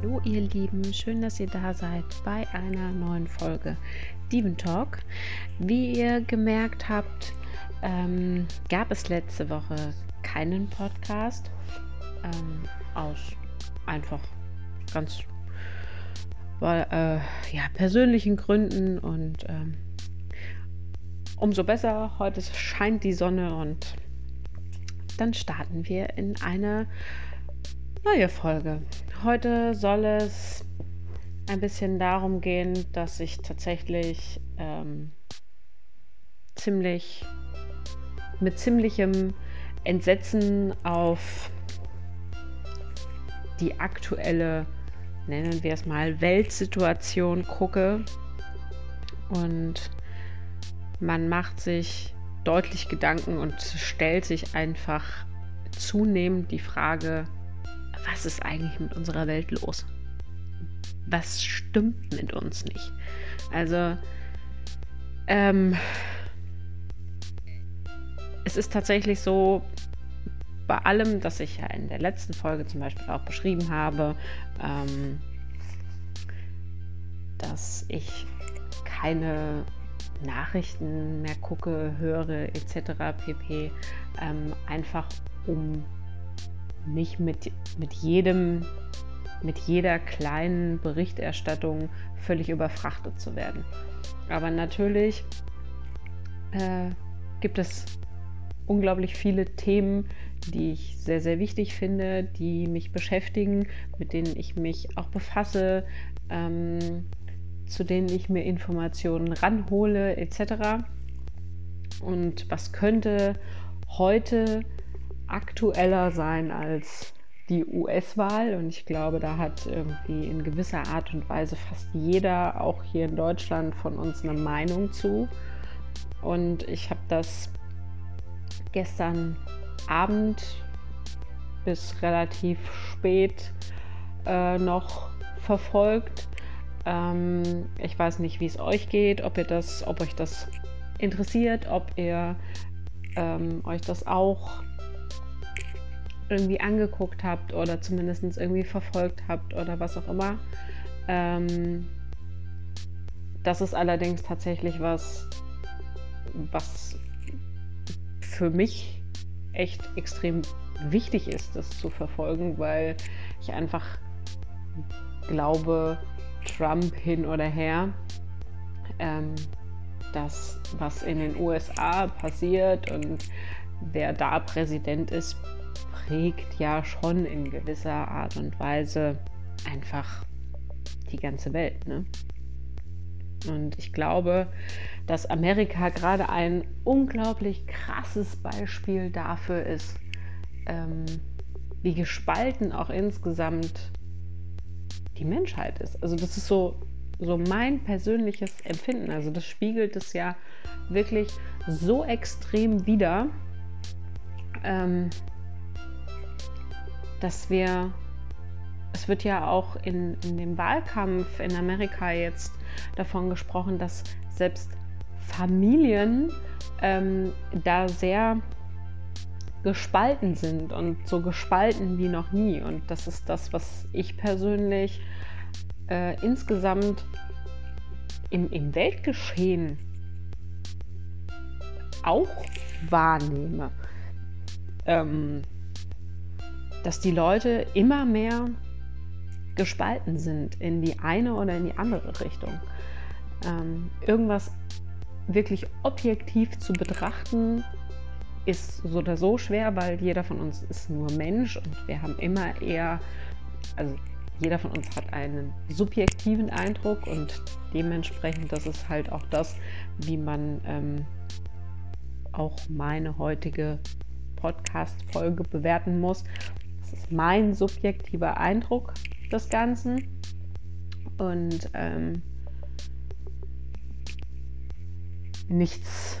Hallo ihr Lieben, schön, dass ihr da seid bei einer neuen Folge Diven Talk. Wie ihr gemerkt habt, ähm, gab es letzte Woche keinen Podcast ähm, aus einfach ganz weil, äh, ja, persönlichen Gründen und ähm, umso besser. Heute scheint die Sonne und dann starten wir in eine neue Folge. Heute soll es ein bisschen darum gehen, dass ich tatsächlich ähm, ziemlich mit ziemlichem Entsetzen auf die aktuelle, nennen wir es mal, Weltsituation gucke. Und man macht sich deutlich Gedanken und stellt sich einfach zunehmend die Frage, was ist eigentlich mit unserer Welt los? Was stimmt mit uns nicht? Also, ähm, es ist tatsächlich so, bei allem, das ich ja in der letzten Folge zum Beispiel auch beschrieben habe, ähm, dass ich keine Nachrichten mehr gucke, höre etc. pp. Ähm, einfach um nicht mit, mit jedem, mit jeder kleinen Berichterstattung völlig überfrachtet zu werden. Aber natürlich äh, gibt es unglaublich viele Themen, die ich sehr, sehr wichtig finde, die mich beschäftigen, mit denen ich mich auch befasse, ähm, zu denen ich mir Informationen ranhole, etc. Und was könnte heute aktueller sein als die US-Wahl und ich glaube, da hat irgendwie in gewisser Art und Weise fast jeder, auch hier in Deutschland, von uns eine Meinung zu. Und ich habe das gestern Abend bis relativ spät äh, noch verfolgt. Ähm, ich weiß nicht, wie es euch geht, ob ihr das, ob euch das interessiert, ob ihr ähm, euch das auch irgendwie angeguckt habt oder zumindest irgendwie verfolgt habt oder was auch immer. Ähm, das ist allerdings tatsächlich was, was für mich echt extrem wichtig ist, das zu verfolgen, weil ich einfach glaube, Trump hin oder her, ähm, das, was in den USA passiert und wer da Präsident ist, prägt ja schon in gewisser Art und Weise einfach die ganze Welt. Ne? Und ich glaube, dass Amerika gerade ein unglaublich krasses Beispiel dafür ist, ähm, wie gespalten auch insgesamt die Menschheit ist. Also das ist so, so mein persönliches Empfinden. Also das spiegelt es ja wirklich so extrem wider. Ähm, dass wir, es wird ja auch in, in dem Wahlkampf in Amerika jetzt davon gesprochen, dass selbst Familien ähm, da sehr gespalten sind und so gespalten wie noch nie. Und das ist das, was ich persönlich äh, insgesamt im, im Weltgeschehen auch wahrnehme. Ähm, dass die Leute immer mehr gespalten sind in die eine oder in die andere Richtung. Ähm, irgendwas wirklich objektiv zu betrachten, ist so oder so schwer, weil jeder von uns ist nur Mensch und wir haben immer eher, also jeder von uns hat einen subjektiven Eindruck und dementsprechend, das ist halt auch das, wie man ähm, auch meine heutige Podcast-Folge bewerten muss. Das ist mein subjektiver Eindruck des Ganzen. Und ähm, nichts,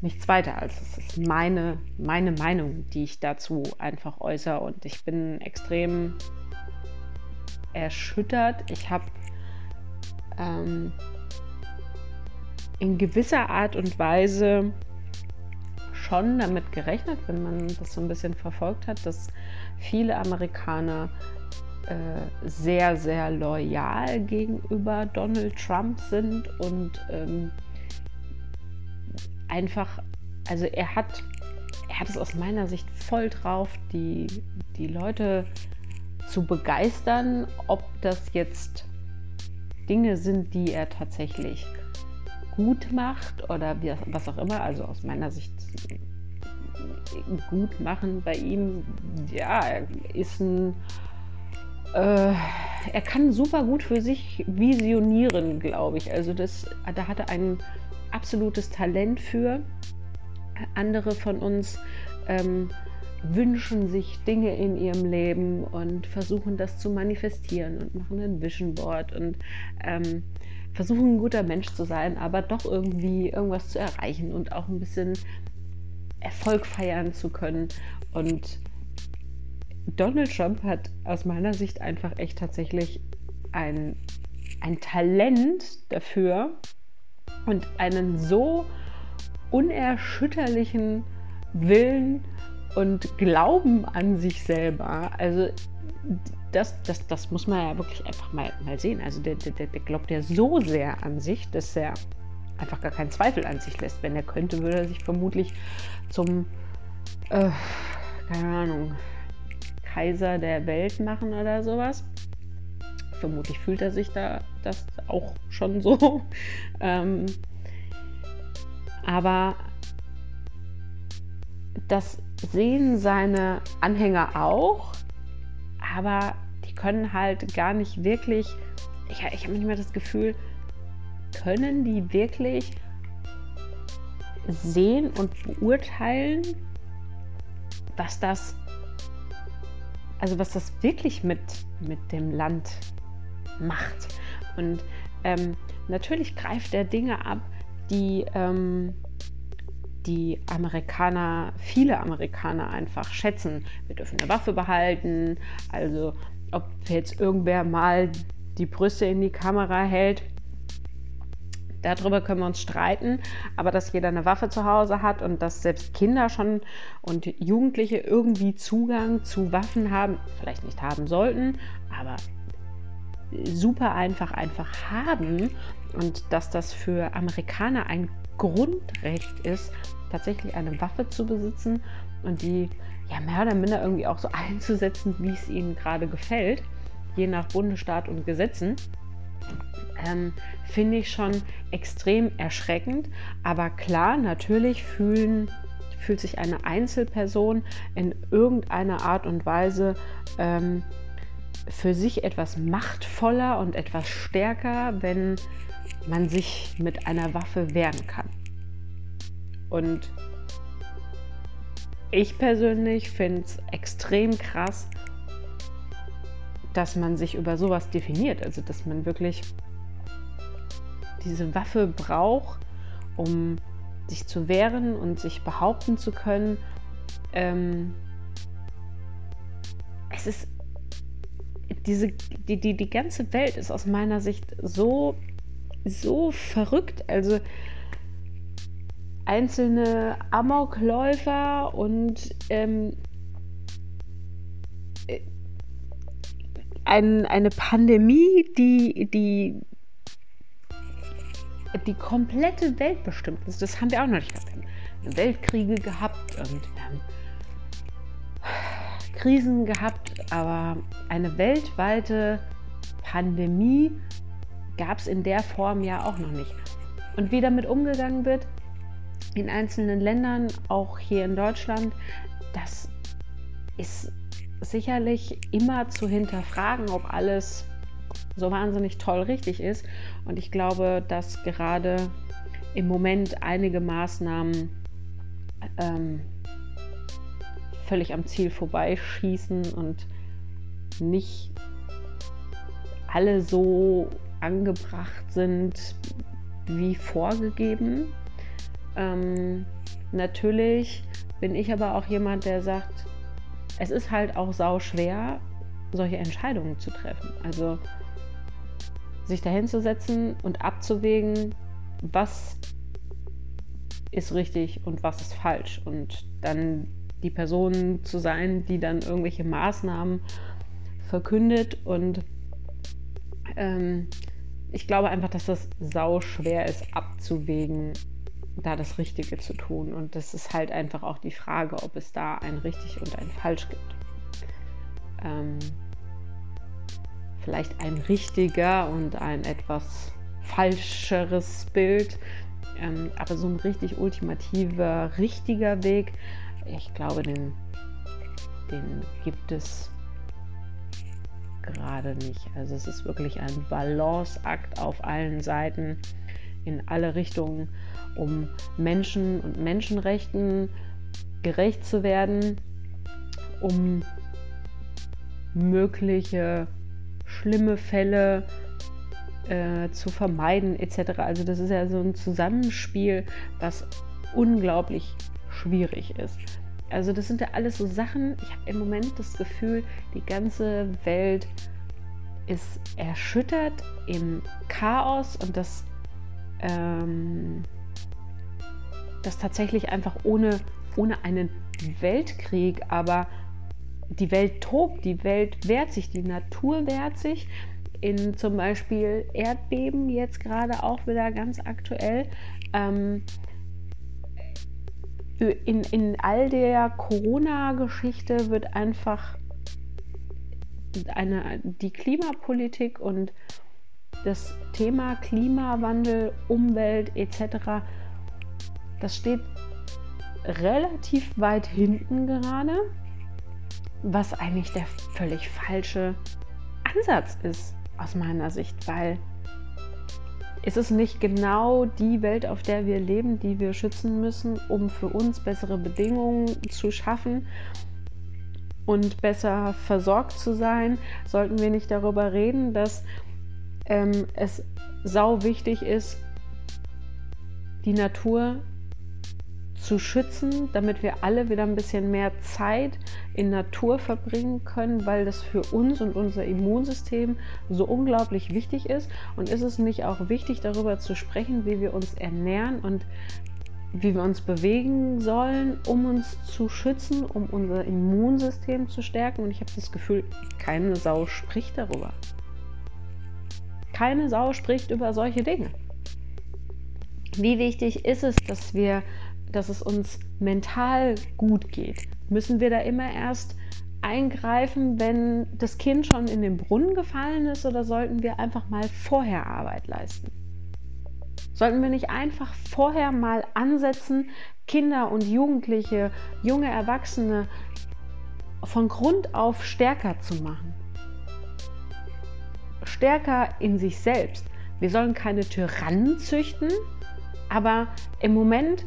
nichts weiter als es ist meine, meine Meinung, die ich dazu einfach äußere. Und ich bin extrem erschüttert. Ich habe ähm, in gewisser Art und Weise schon damit gerechnet, wenn man das so ein bisschen verfolgt hat, dass viele Amerikaner äh, sehr, sehr loyal gegenüber Donald Trump sind und ähm, einfach, also er hat, er hat es aus meiner Sicht voll drauf, die, die Leute zu begeistern, ob das jetzt Dinge sind, die er tatsächlich gut macht oder was auch immer. Also aus meiner Sicht gut machen bei ihm, ja, ist ein äh, er kann super gut für sich visionieren, glaube ich. Also das, da hat er ein absolutes Talent für. Andere von uns ähm, wünschen sich Dinge in ihrem Leben und versuchen das zu manifestieren und machen ein Vision Board und ähm, versuchen ein guter Mensch zu sein, aber doch irgendwie irgendwas zu erreichen und auch ein bisschen Erfolg feiern zu können. Und Donald Trump hat aus meiner Sicht einfach echt tatsächlich ein, ein Talent dafür und einen so unerschütterlichen Willen und Glauben an sich selber. Also das, das, das muss man ja wirklich einfach mal, mal sehen. Also der, der, der glaubt ja so sehr an sich, dass er einfach gar keinen Zweifel an sich lässt. Wenn er könnte, würde er sich vermutlich zum, äh, keine Ahnung, Kaiser der Welt machen oder sowas. Vermutlich fühlt er sich da das auch schon so. ähm, aber das sehen seine Anhänger auch, aber die können halt gar nicht wirklich, ich, ich habe manchmal das Gefühl, können die wirklich sehen und beurteilen, was das, also was das wirklich mit, mit dem Land macht. Und ähm, natürlich greift er Dinge ab, die ähm, die Amerikaner, viele Amerikaner einfach schätzen. Wir dürfen eine Waffe behalten. Also ob jetzt irgendwer mal die Brüste in die Kamera hält, darüber können wir uns streiten, aber dass jeder eine Waffe zu Hause hat und dass selbst Kinder schon und Jugendliche irgendwie Zugang zu Waffen haben, vielleicht nicht haben sollten, aber super einfach einfach haben und dass das für Amerikaner ein Grundrecht ist, tatsächlich eine Waffe zu besitzen und die ja mehr oder minder irgendwie auch so einzusetzen, wie es ihnen gerade gefällt, je nach Bundesstaat und Gesetzen ähm, finde ich schon extrem erschreckend. Aber klar, natürlich fühlen, fühlt sich eine Einzelperson in irgendeiner Art und Weise ähm, für sich etwas machtvoller und etwas stärker, wenn man sich mit einer Waffe wehren kann. Und ich persönlich finde es extrem krass, dass man sich über sowas definiert. Also, dass man wirklich diese Waffe braucht, um sich zu wehren und sich behaupten zu können. Ähm, es ist diese, die, die, die ganze Welt ist aus meiner Sicht so, so verrückt. Also einzelne Amokläufer und ähm, ein, eine Pandemie, die, die die komplette Welt bestimmt ist. Das haben wir auch noch nicht gehabt. Wir haben Weltkriege gehabt und wir haben Krisen gehabt, aber eine weltweite Pandemie gab es in der Form ja auch noch nicht. Und wie damit umgegangen wird in einzelnen Ländern, auch hier in Deutschland, das ist sicherlich immer zu hinterfragen, ob alles so wahnsinnig toll richtig ist. Und ich glaube, dass gerade im Moment einige Maßnahmen ähm, völlig am Ziel vorbeischießen und nicht alle so angebracht sind wie vorgegeben. Ähm, natürlich bin ich aber auch jemand, der sagt, es ist halt auch sau schwer, solche Entscheidungen zu treffen. Also sich dahinzusetzen und abzuwägen, was ist richtig und was ist falsch. Und dann die Person zu sein, die dann irgendwelche Maßnahmen verkündet und ähm, ich glaube einfach, dass das sau schwer ist abzuwägen, da das Richtige zu tun. Und das ist halt einfach auch die Frage, ob es da ein richtig und ein falsch gibt. Ähm, vielleicht ein richtiger und ein etwas falscheres Bild. Ähm, aber so ein richtig ultimativer, richtiger Weg, ich glaube, den, den gibt es gerade nicht. Also es ist wirklich ein Balanceakt auf allen Seiten, in alle Richtungen, um Menschen und Menschenrechten gerecht zu werden, um mögliche schlimme Fälle äh, zu vermeiden etc. Also das ist ja so ein Zusammenspiel, was unglaublich schwierig ist. Also das sind ja alles so Sachen, ich habe im Moment das Gefühl, die ganze Welt ist erschüttert im Chaos und das, ähm, das tatsächlich einfach ohne, ohne einen Weltkrieg, aber die Welt tobt, die Welt wehrt sich, die Natur wehrt sich. In zum Beispiel Erdbeben jetzt gerade auch wieder ganz aktuell. Ähm, in, in all der Corona-Geschichte wird einfach eine, die Klimapolitik und das Thema Klimawandel, Umwelt etc., das steht relativ weit hinten gerade, was eigentlich der völlig falsche Ansatz ist aus meiner Sicht, weil ist es nicht genau die Welt, auf der wir leben, die wir schützen müssen, um für uns bessere Bedingungen zu schaffen und besser versorgt zu sein? Sollten wir nicht darüber reden, dass ähm, es sau wichtig ist, die Natur zu schützen, damit wir alle wieder ein bisschen mehr Zeit in Natur verbringen können, weil das für uns und unser Immunsystem so unglaublich wichtig ist. Und ist es nicht auch wichtig, darüber zu sprechen, wie wir uns ernähren und wie wir uns bewegen sollen, um uns zu schützen, um unser Immunsystem zu stärken? Und ich habe das Gefühl, keine Sau spricht darüber. Keine Sau spricht über solche Dinge. Wie wichtig ist es, dass wir dass es uns mental gut geht? Müssen wir da immer erst eingreifen, wenn das Kind schon in den Brunnen gefallen ist oder sollten wir einfach mal vorher Arbeit leisten? Sollten wir nicht einfach vorher mal ansetzen, Kinder und Jugendliche, junge Erwachsene von Grund auf stärker zu machen? Stärker in sich selbst. Wir sollen keine Tyrannen züchten, aber im Moment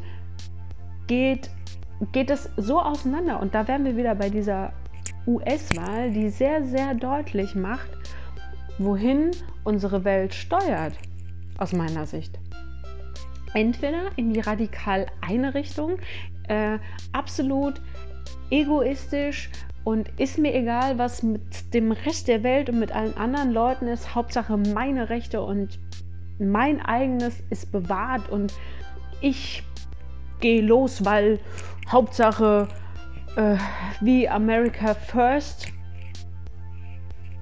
geht, geht es so auseinander. Und da wären wir wieder bei dieser US-Wahl, die sehr, sehr deutlich macht, wohin unsere Welt steuert, aus meiner Sicht. Entweder in die radikal eine Richtung, äh, absolut egoistisch und ist mir egal, was mit dem Rest der Welt und mit allen anderen Leuten ist. Hauptsache meine Rechte und mein eigenes ist bewahrt und ich gehe los, weil Hauptsache äh, wie America First.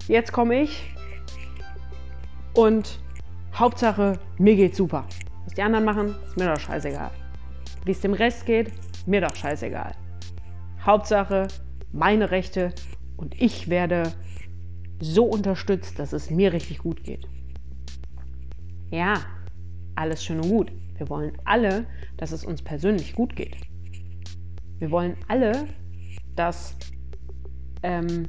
Jetzt komme ich und Hauptsache mir geht's super. Was die anderen machen, ist mir doch scheißegal. Wie es dem Rest geht, mir doch scheißegal. Hauptsache meine Rechte und ich werde so unterstützt, dass es mir richtig gut geht. Ja, alles schön und gut. Wir wollen alle, dass es uns persönlich gut geht. Wir wollen alle, dass ähm,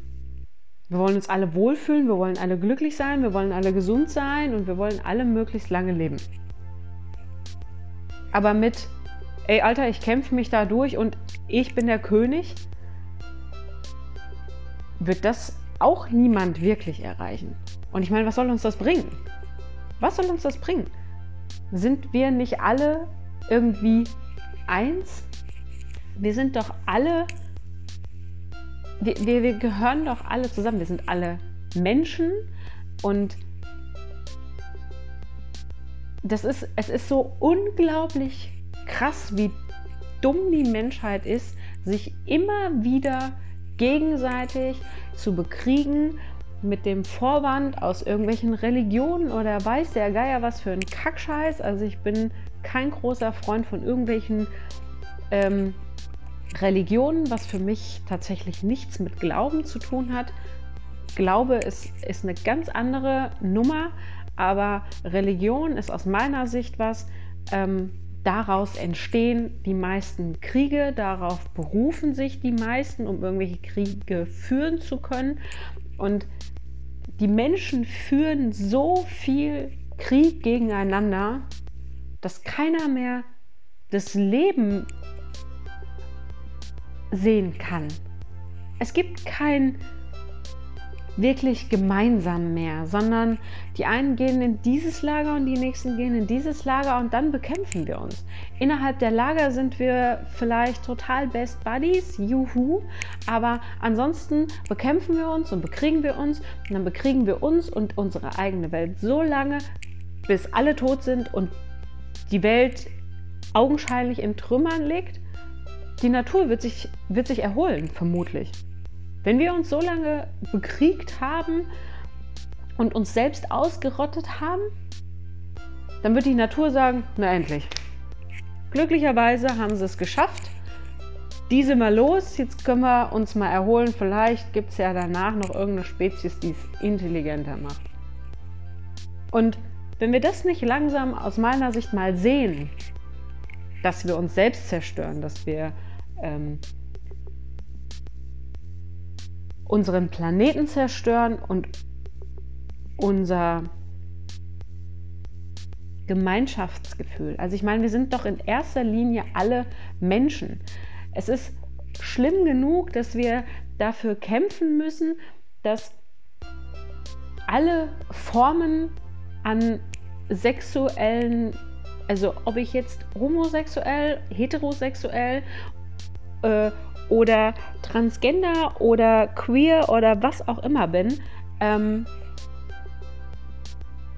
wir wollen uns alle wohlfühlen, wir wollen alle glücklich sein, wir wollen alle gesund sein und wir wollen alle möglichst lange leben. Aber mit, ey Alter, ich kämpfe mich da durch und ich bin der König, wird das auch niemand wirklich erreichen. Und ich meine, was soll uns das bringen? Was soll uns das bringen? sind wir nicht alle irgendwie eins? Wir sind doch alle, wir, wir, wir gehören doch alle zusammen. Wir sind alle Menschen und das ist, es ist so unglaublich krass, wie dumm die Menschheit ist, sich immer wieder gegenseitig zu bekriegen mit dem Vorwand aus irgendwelchen Religionen oder weiß der Geier was für ein Kackscheiß. Also ich bin kein großer Freund von irgendwelchen ähm, Religionen, was für mich tatsächlich nichts mit Glauben zu tun hat. Glaube ist, ist eine ganz andere Nummer, aber Religion ist aus meiner Sicht was, ähm, daraus entstehen die meisten Kriege, darauf berufen sich die meisten, um irgendwelche Kriege führen zu können. Und die Menschen führen so viel Krieg gegeneinander, dass keiner mehr das Leben sehen kann. Es gibt kein wirklich gemeinsam mehr, sondern die einen gehen in dieses Lager und die nächsten gehen in dieses Lager und dann bekämpfen wir uns. Innerhalb der Lager sind wir vielleicht total Best Buddies, juhu, aber ansonsten bekämpfen wir uns und bekriegen wir uns und dann bekriegen wir uns und unsere eigene Welt so lange, bis alle tot sind und die Welt augenscheinlich in Trümmern liegt. Die Natur wird sich, wird sich erholen, vermutlich. Wenn wir uns so lange bekriegt haben und uns selbst ausgerottet haben, dann wird die Natur sagen, na endlich. Glücklicherweise haben sie es geschafft. Die sind mal los, jetzt können wir uns mal erholen. Vielleicht gibt es ja danach noch irgendeine Spezies, die es intelligenter macht. Und wenn wir das nicht langsam aus meiner Sicht mal sehen, dass wir uns selbst zerstören, dass wir ähm, unseren Planeten zerstören und unser Gemeinschaftsgefühl. Also ich meine, wir sind doch in erster Linie alle Menschen. Es ist schlimm genug, dass wir dafür kämpfen müssen, dass alle Formen an sexuellen, also ob ich jetzt homosexuell, heterosexuell äh, oder transgender oder queer oder was auch immer bin, ähm,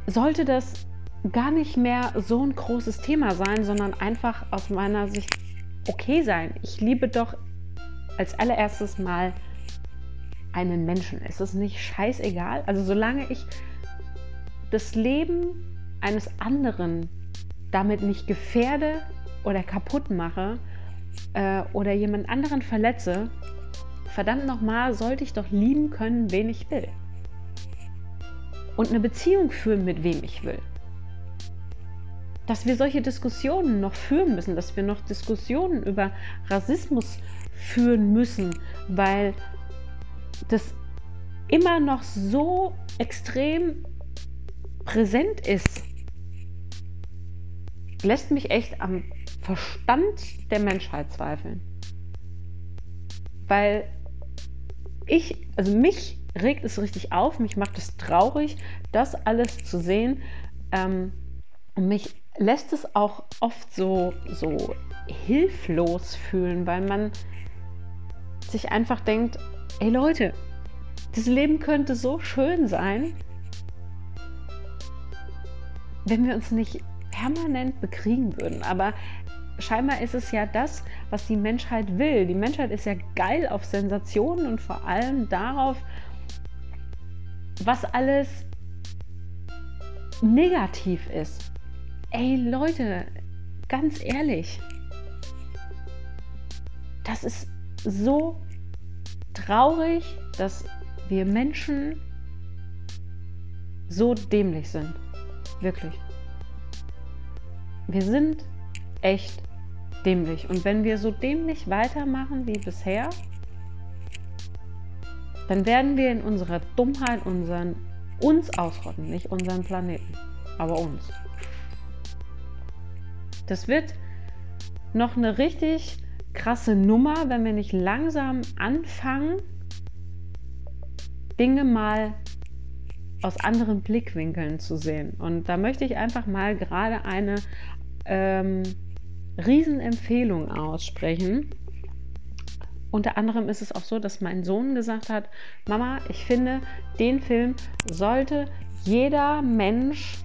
sollte das gar nicht mehr so ein großes Thema sein, sondern einfach aus meiner Sicht okay sein. Ich liebe doch als allererstes mal einen Menschen. Ist es nicht scheißegal? Also solange ich das Leben eines anderen damit nicht gefährde oder kaputt mache, äh, oder jemand anderen verletze, verdammt nochmal, sollte ich doch lieben können, wen ich will. Und eine Beziehung führen, mit wem ich will. Dass wir solche Diskussionen noch führen müssen, dass wir noch Diskussionen über Rassismus führen müssen, weil das immer noch so extrem präsent ist, lässt mich echt am Verstand der Menschheit zweifeln. Weil ich, also mich regt es richtig auf, mich macht es traurig, das alles zu sehen. Ähm, und mich lässt es auch oft so, so hilflos fühlen, weil man sich einfach denkt, ey Leute, das Leben könnte so schön sein, wenn wir uns nicht permanent bekriegen würden. Aber scheinbar ist es ja das, was die Menschheit will. Die Menschheit ist ja geil auf Sensationen und vor allem darauf, was alles negativ ist. Ey Leute, ganz ehrlich, das ist so traurig, dass wir Menschen so dämlich sind. Wirklich. Wir sind echt dämlich. Und wenn wir so dämlich weitermachen wie bisher, dann werden wir in unserer Dummheit unseren, uns ausrotten, nicht unseren Planeten, aber uns. Das wird noch eine richtig krasse Nummer, wenn wir nicht langsam anfangen, Dinge mal aus anderen Blickwinkeln zu sehen. Und da möchte ich einfach mal gerade eine ähm, Riesenempfehlung aussprechen. Unter anderem ist es auch so, dass mein Sohn gesagt hat, Mama, ich finde, den Film sollte jeder Mensch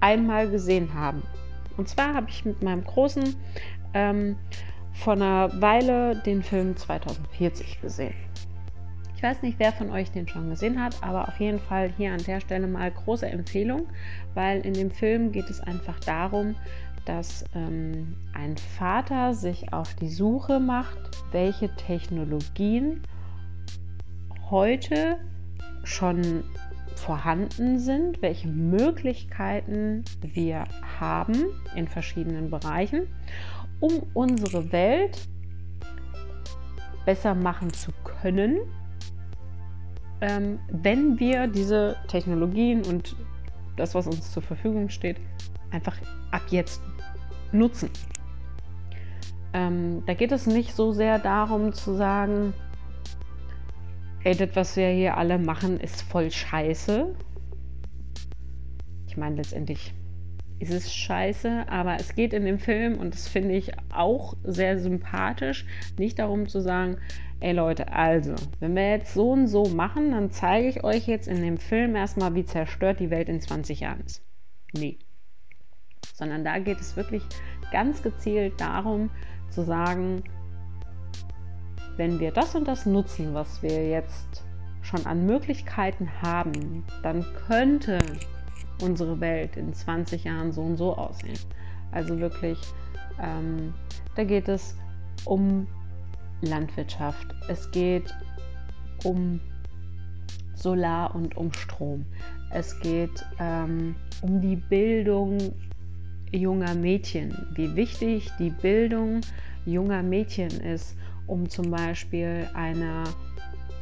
einmal gesehen haben. Und zwar habe ich mit meinem Großen ähm, vor einer Weile den Film 2040 gesehen. Ich Ich weiß nicht, wer von euch den schon gesehen hat, aber auf jeden Fall hier an der Stelle mal große Empfehlung, weil in dem Film geht es einfach darum, dass ähm, ein Vater sich auf die Suche macht, welche Technologien heute schon vorhanden sind, welche Möglichkeiten wir haben in verschiedenen Bereichen, um unsere Welt besser machen zu können, ähm, wenn wir diese Technologien und das, was uns zur Verfügung steht, einfach ab jetzt nutzen. Ähm, da geht es nicht so sehr darum zu sagen, ey, das, was wir hier alle machen, ist voll scheiße. Ich meine, letztendlich ist es scheiße, aber es geht in dem Film, und das finde ich auch sehr sympathisch, nicht darum zu sagen, ey Leute, also, wenn wir jetzt so und so machen, dann zeige ich euch jetzt in dem Film erstmal, wie zerstört die Welt in 20 Jahren ist. Nee. Sondern da geht es wirklich ganz gezielt darum zu sagen, wenn wir das und das nutzen, was wir jetzt schon an Möglichkeiten haben, dann könnte unsere Welt in 20 Jahren so und so aussehen. Also wirklich, ähm, da geht es um Landwirtschaft, es geht um Solar und um Strom, es geht ähm, um die Bildung junger Mädchen, wie wichtig die Bildung junger Mädchen ist um zum Beispiel einer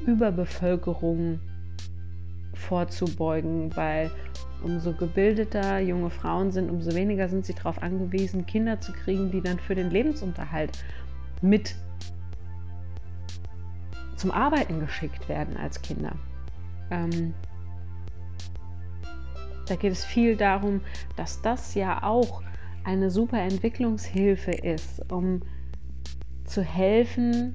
Überbevölkerung vorzubeugen, weil umso gebildeter junge Frauen sind, umso weniger sind sie darauf angewiesen, Kinder zu kriegen, die dann für den Lebensunterhalt mit zum Arbeiten geschickt werden als Kinder. Ähm, da geht es viel darum, dass das ja auch eine super Entwicklungshilfe ist, um zu helfen,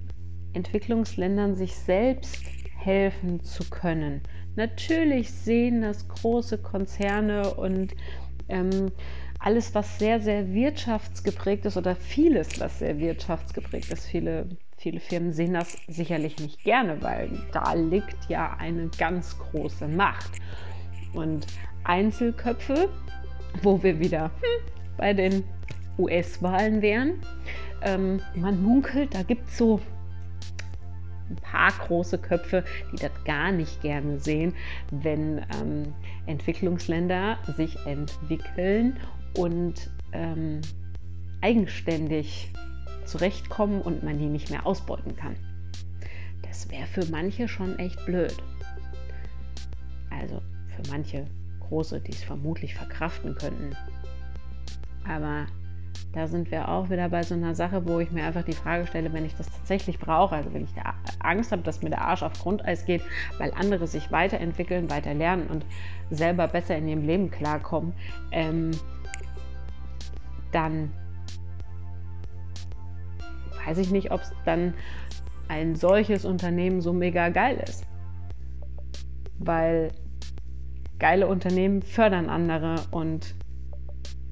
Entwicklungsländern sich selbst helfen zu können. Natürlich sehen das große Konzerne und ähm, alles, was sehr, sehr wirtschaftsgeprägt ist oder vieles, was sehr wirtschaftsgeprägt ist, viele, viele Firmen sehen das sicherlich nicht gerne, weil da liegt ja eine ganz große Macht. Und Einzelköpfe, wo wir wieder hm, bei den US-Wahlen wären, ähm, man munkelt, da gibt es so ein paar große Köpfe, die das gar nicht gerne sehen, wenn ähm, Entwicklungsländer sich entwickeln und ähm, eigenständig zurechtkommen und man die nicht mehr ausbeuten kann. Das wäre für manche schon echt blöd. Also für manche große, die es vermutlich verkraften könnten. Aber da sind wir auch wieder bei so einer Sache, wo ich mir einfach die Frage stelle, wenn ich das tatsächlich brauche, also wenn ich da Angst habe, dass mir der Arsch auf Grundeis geht, weil andere sich weiterentwickeln, weiter lernen und selber besser in ihrem Leben klarkommen, ähm, dann weiß ich nicht, ob es dann ein solches Unternehmen so mega geil ist. Weil geile Unternehmen fördern andere und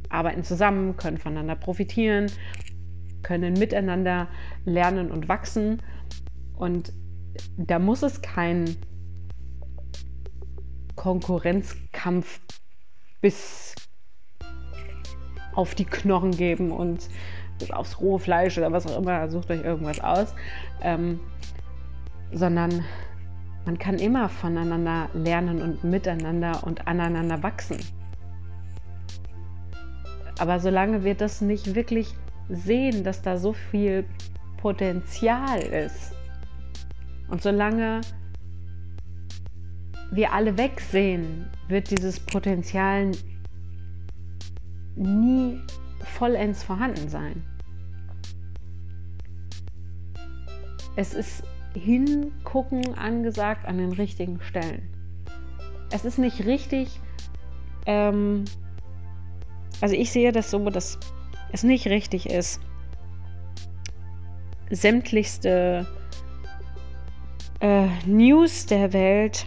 arbeiten zusammen, können voneinander profitieren, können miteinander lernen und wachsen. Und da muss es keinen Konkurrenzkampf bis auf die Knochen geben und aufs rohe Fleisch oder was auch immer, sucht euch irgendwas aus, ähm, sondern man kann immer voneinander lernen und miteinander und aneinander wachsen. Aber solange wir das nicht wirklich sehen, dass da so viel Potenzial ist und solange wir alle wegsehen, wird dieses Potenzial nie vollends vorhanden sein. Es ist hingucken angesagt an den richtigen Stellen. Es ist nicht richtig, ähm, also ich sehe das so, dass es nicht richtig ist, sämtlichste äh, News der Welt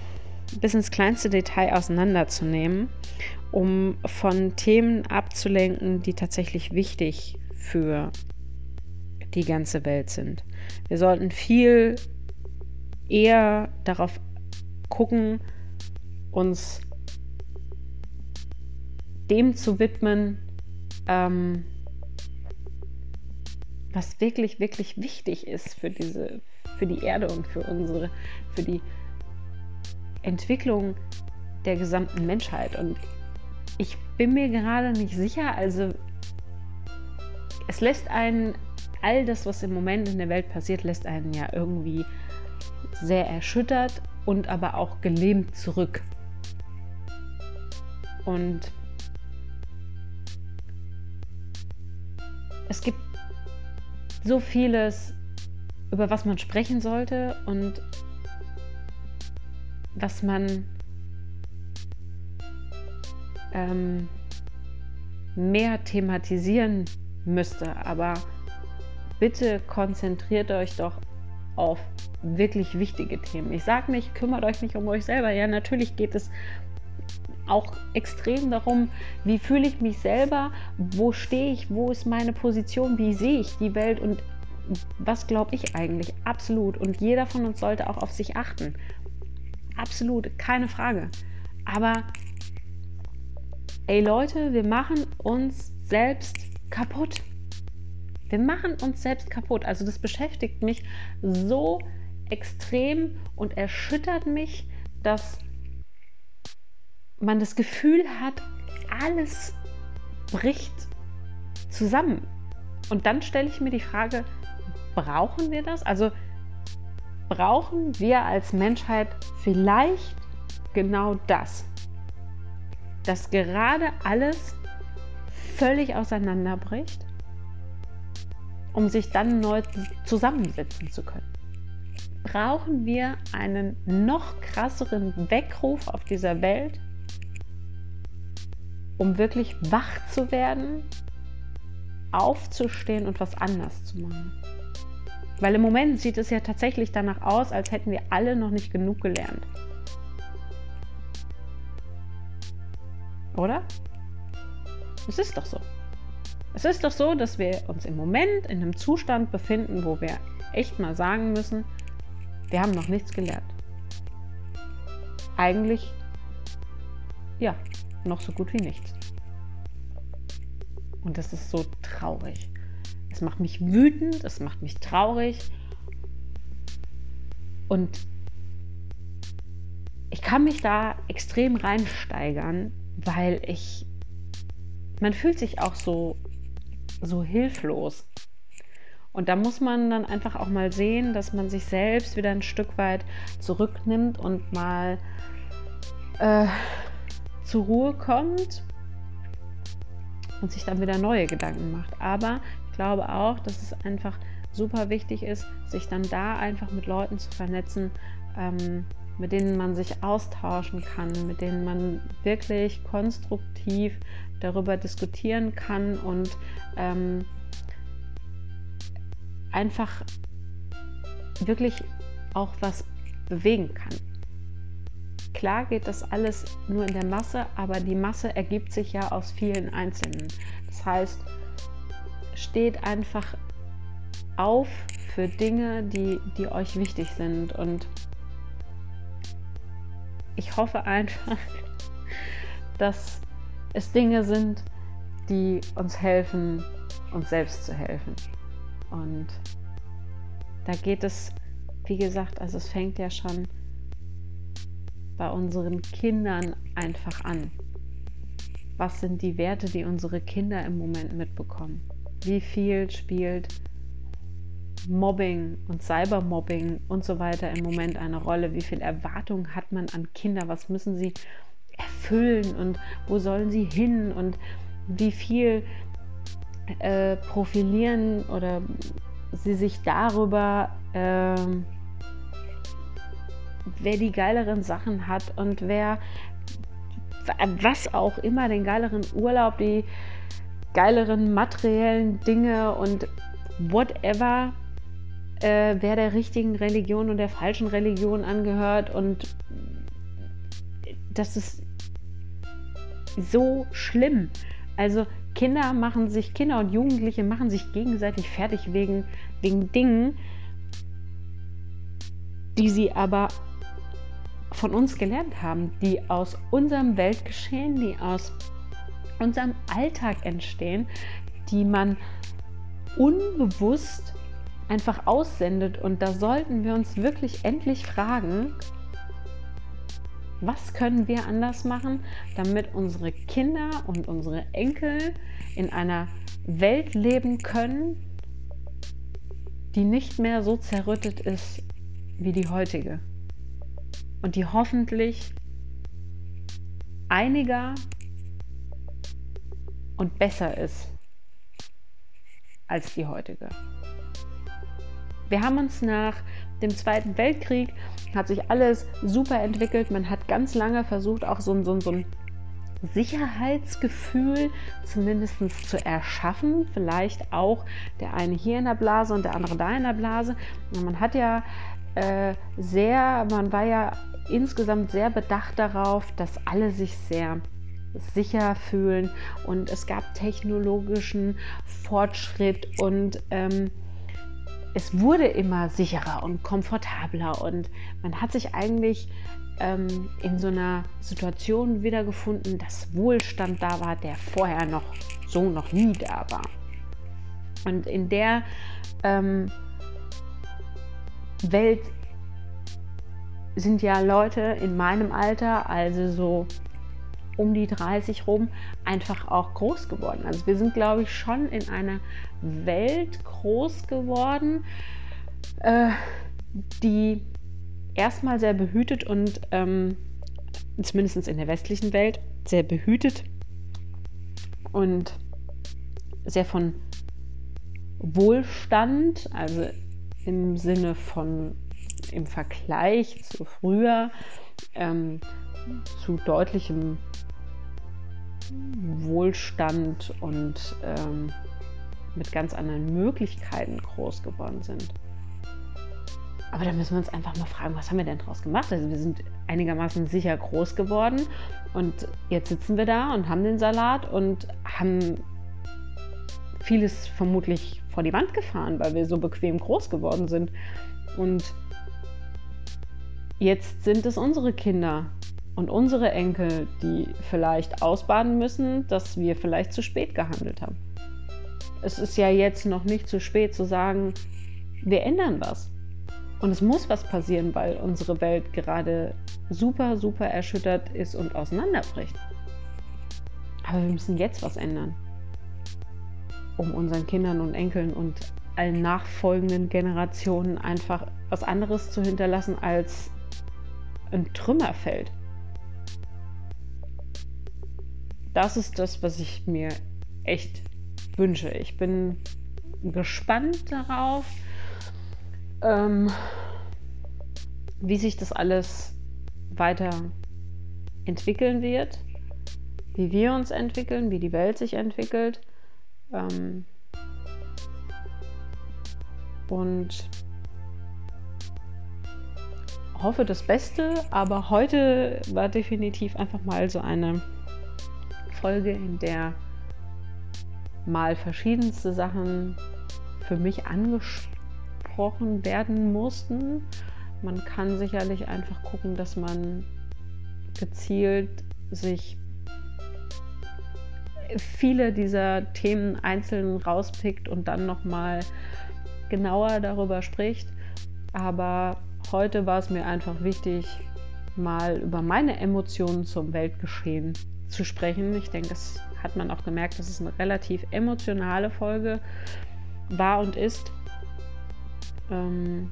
bis ins kleinste Detail auseinanderzunehmen, um von Themen abzulenken, die tatsächlich wichtig für die ganze Welt sind. Wir sollten viel eher darauf gucken, uns dem zu widmen, ähm, was wirklich, wirklich wichtig ist für diese, für die Erde und für unsere, für die Entwicklung der gesamten Menschheit. Und ich bin mir gerade nicht sicher, also es lässt einen, all das, was im Moment in der Welt passiert, lässt einen ja irgendwie sehr erschüttert und aber auch gelähmt zurück. Und es gibt so vieles, über was man sprechen sollte und was man ähm, mehr thematisieren müsste. Aber bitte konzentriert euch doch auf wirklich wichtige Themen. Ich sage nicht, kümmert euch nicht um euch selber. Ja, natürlich geht es auch extrem darum, wie fühle ich mich selber, wo stehe ich, wo ist meine Position, wie sehe ich die Welt und was glaube ich eigentlich? Absolut. Und jeder von uns sollte auch auf sich achten. Absolut, keine Frage. Aber ey Leute, wir machen uns selbst kaputt. Wir machen uns selbst kaputt. Also das beschäftigt mich so extrem und erschüttert mich, dass man das Gefühl hat, alles bricht zusammen. Und dann stelle ich mir die Frage, brauchen wir das? Also brauchen wir als Menschheit vielleicht genau das? Dass gerade alles völlig auseinanderbricht, um sich dann neu zusammensetzen zu können. Brauchen wir einen noch krasseren Weckruf auf dieser Welt, um wirklich wach zu werden, aufzustehen und was anders zu machen. Weil im Moment sieht es ja tatsächlich danach aus, als hätten wir alle noch nicht genug gelernt. Oder? Es ist doch so. Es ist doch so, dass wir uns im Moment in einem Zustand befinden, wo wir echt mal sagen müssen, wir haben noch nichts gelernt. Eigentlich, ja, noch so gut wie nichts. Und das ist so traurig. Es macht mich wütend, es macht mich traurig. Und ich kann mich da extrem reinsteigern, weil ich, man fühlt sich auch so, so hilflos. Und da muss man dann einfach auch mal sehen, dass man sich selbst wieder ein Stück weit zurücknimmt und mal äh, zur Ruhe kommt und sich dann wieder neue Gedanken macht. Aber ich glaube auch, dass es einfach super wichtig ist, sich dann da einfach mit Leuten zu vernetzen, ähm, mit denen man sich austauschen kann, mit denen man wirklich konstruktiv darüber diskutieren kann und ähm, einfach wirklich auch was bewegen kann. Klar geht das alles nur in der Masse, aber die Masse ergibt sich ja aus vielen Einzelnen. Das heißt, steht einfach auf für Dinge, die, die euch wichtig sind. Und ich hoffe einfach, dass es Dinge sind, die uns helfen, uns selbst zu helfen. Und da geht es, wie gesagt, also es fängt ja schon bei unseren Kindern einfach an? Was sind die Werte, die unsere Kinder im Moment mitbekommen? Wie viel spielt Mobbing und Cybermobbing und so weiter im Moment eine Rolle? Wie viel Erwartung hat man an Kinder? Was müssen sie erfüllen und wo sollen sie hin? Und wie viel äh, profilieren oder sie sich darüber äh, wer die geileren Sachen hat und wer was auch immer, den geileren Urlaub, die geileren materiellen Dinge und whatever, äh, wer der richtigen Religion und der falschen Religion angehört. Und das ist so schlimm. Also Kinder machen sich, Kinder und Jugendliche machen sich gegenseitig fertig wegen, wegen Dingen, die sie aber von uns gelernt haben, die aus unserem Weltgeschehen, die aus unserem Alltag entstehen, die man unbewusst einfach aussendet. Und da sollten wir uns wirklich endlich fragen, was können wir anders machen, damit unsere Kinder und unsere Enkel in einer Welt leben können, die nicht mehr so zerrüttet ist wie die heutige und die hoffentlich einiger und besser ist als die heutige. Wir haben uns nach dem Zweiten Weltkrieg, hat sich alles super entwickelt. Man hat ganz lange versucht, auch so, so, so ein Sicherheitsgefühl zumindest zu erschaffen. Vielleicht auch der eine hier in der Blase und der andere da in der Blase. Und man hat ja äh, sehr, man war ja insgesamt sehr bedacht darauf, dass alle sich sehr sicher fühlen und es gab technologischen Fortschritt und ähm, es wurde immer sicherer und komfortabler und man hat sich eigentlich ähm, in so einer Situation wiedergefunden, dass Wohlstand da war, der vorher noch so noch nie da war. Und in der ähm, Welt sind ja Leute in meinem Alter, also so um die 30 rum, einfach auch groß geworden. Also wir sind, glaube ich, schon in einer Welt groß geworden, äh, die erstmal sehr behütet und ähm, zumindest in der westlichen Welt sehr behütet und sehr von Wohlstand, also im Sinne von im Vergleich zu früher, ähm, zu deutlichem Wohlstand und ähm, mit ganz anderen Möglichkeiten groß geworden sind. Aber da müssen wir uns einfach mal fragen, was haben wir denn daraus gemacht? Also wir sind einigermaßen sicher groß geworden und jetzt sitzen wir da und haben den Salat und haben vieles vermutlich vor die Wand gefahren, weil wir so bequem groß geworden sind. Und jetzt sind es unsere Kinder und unsere Enkel, die vielleicht ausbaden müssen, dass wir vielleicht zu spät gehandelt haben. Es ist ja jetzt noch nicht zu spät zu sagen, wir ändern was. Und es muss was passieren, weil unsere Welt gerade super, super erschüttert ist und auseinanderbricht. Aber wir müssen jetzt was ändern, um unseren Kindern und Enkeln und allen nachfolgenden Generationen einfach was anderes zu hinterlassen als ein Trümmerfeld. Das ist das, was ich mir echt wünsche. Ich bin gespannt darauf, ähm, wie sich das alles weiter entwickeln wird, wie wir uns entwickeln, wie die Welt sich entwickelt. Ähm, und hoffe das Beste, aber heute war definitiv einfach mal so eine Folge, in der mal verschiedenste Sachen für mich angesprochen werden mussten. Man kann sicherlich einfach gucken, dass man gezielt sich viele dieser Themen einzeln rauspickt und dann nochmal genauer darüber spricht. Aber heute war es mir einfach wichtig, mal über meine Emotionen zum Weltgeschehen zu sprechen. Ich denke, das hat man auch gemerkt, dass es eine relativ emotionale Folge war und ist. Ähm,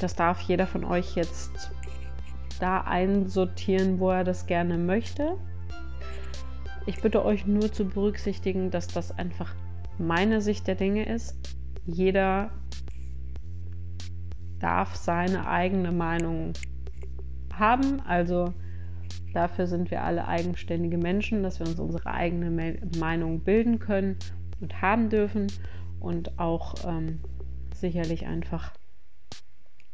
das darf jeder von euch jetzt da einsortieren, wo er das gerne möchte. Ich bitte euch nur zu berücksichtigen, dass das einfach meine Sicht der Dinge ist. Jeder darf seine eigene Meinung haben. Also dafür sind wir alle eigenständige Menschen, dass wir uns unsere eigene Meinung bilden können und haben dürfen und auch ähm, sicherlich einfach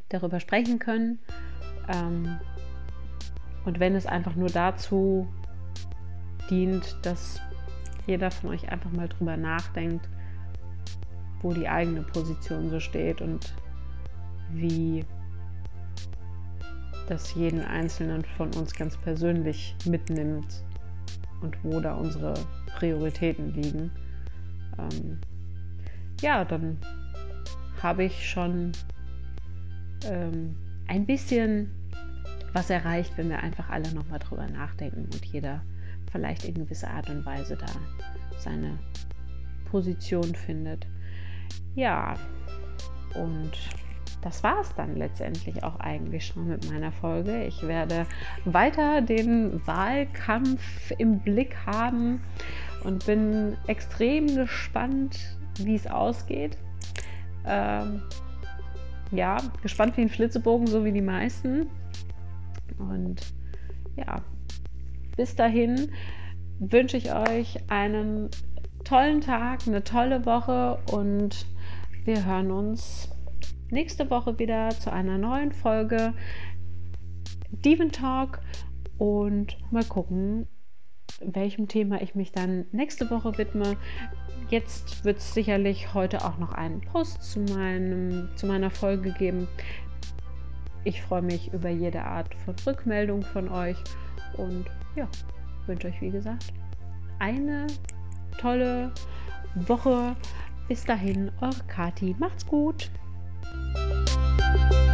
darüber sprechen können. Ähm, und wenn es einfach nur dazu dient, dass jeder von euch einfach mal drüber nachdenkt, wo die eigene Position so steht und wie das jeden Einzelnen von uns ganz persönlich mitnimmt und wo da unsere Prioritäten liegen. Ähm, ja, dann habe ich schon ähm, ein bisschen was erreicht, wenn wir einfach alle nochmal drüber nachdenken und jeder vielleicht in gewisser Art und Weise da seine Position findet. Ja, und das war es dann letztendlich auch eigentlich schon mit meiner Folge. Ich werde weiter den Wahlkampf im Blick haben und bin extrem gespannt, wie es ausgeht. Ähm, ja, gespannt wie ein Flitzebogen, so wie die meisten. Und ja, bis dahin wünsche ich euch einen tollen Tag, eine tolle Woche und wir hören uns nächste Woche wieder zu einer neuen Folge Diven Talk und mal gucken, welchem Thema ich mich dann nächste Woche widme. Jetzt wird es sicherlich heute auch noch einen Post zu, meinem, zu meiner Folge geben. Ich freue mich über jede Art von Rückmeldung von euch und ja, wünsche euch wie gesagt eine tolle Woche. Bis dahin, eure Kati. Macht's gut. Música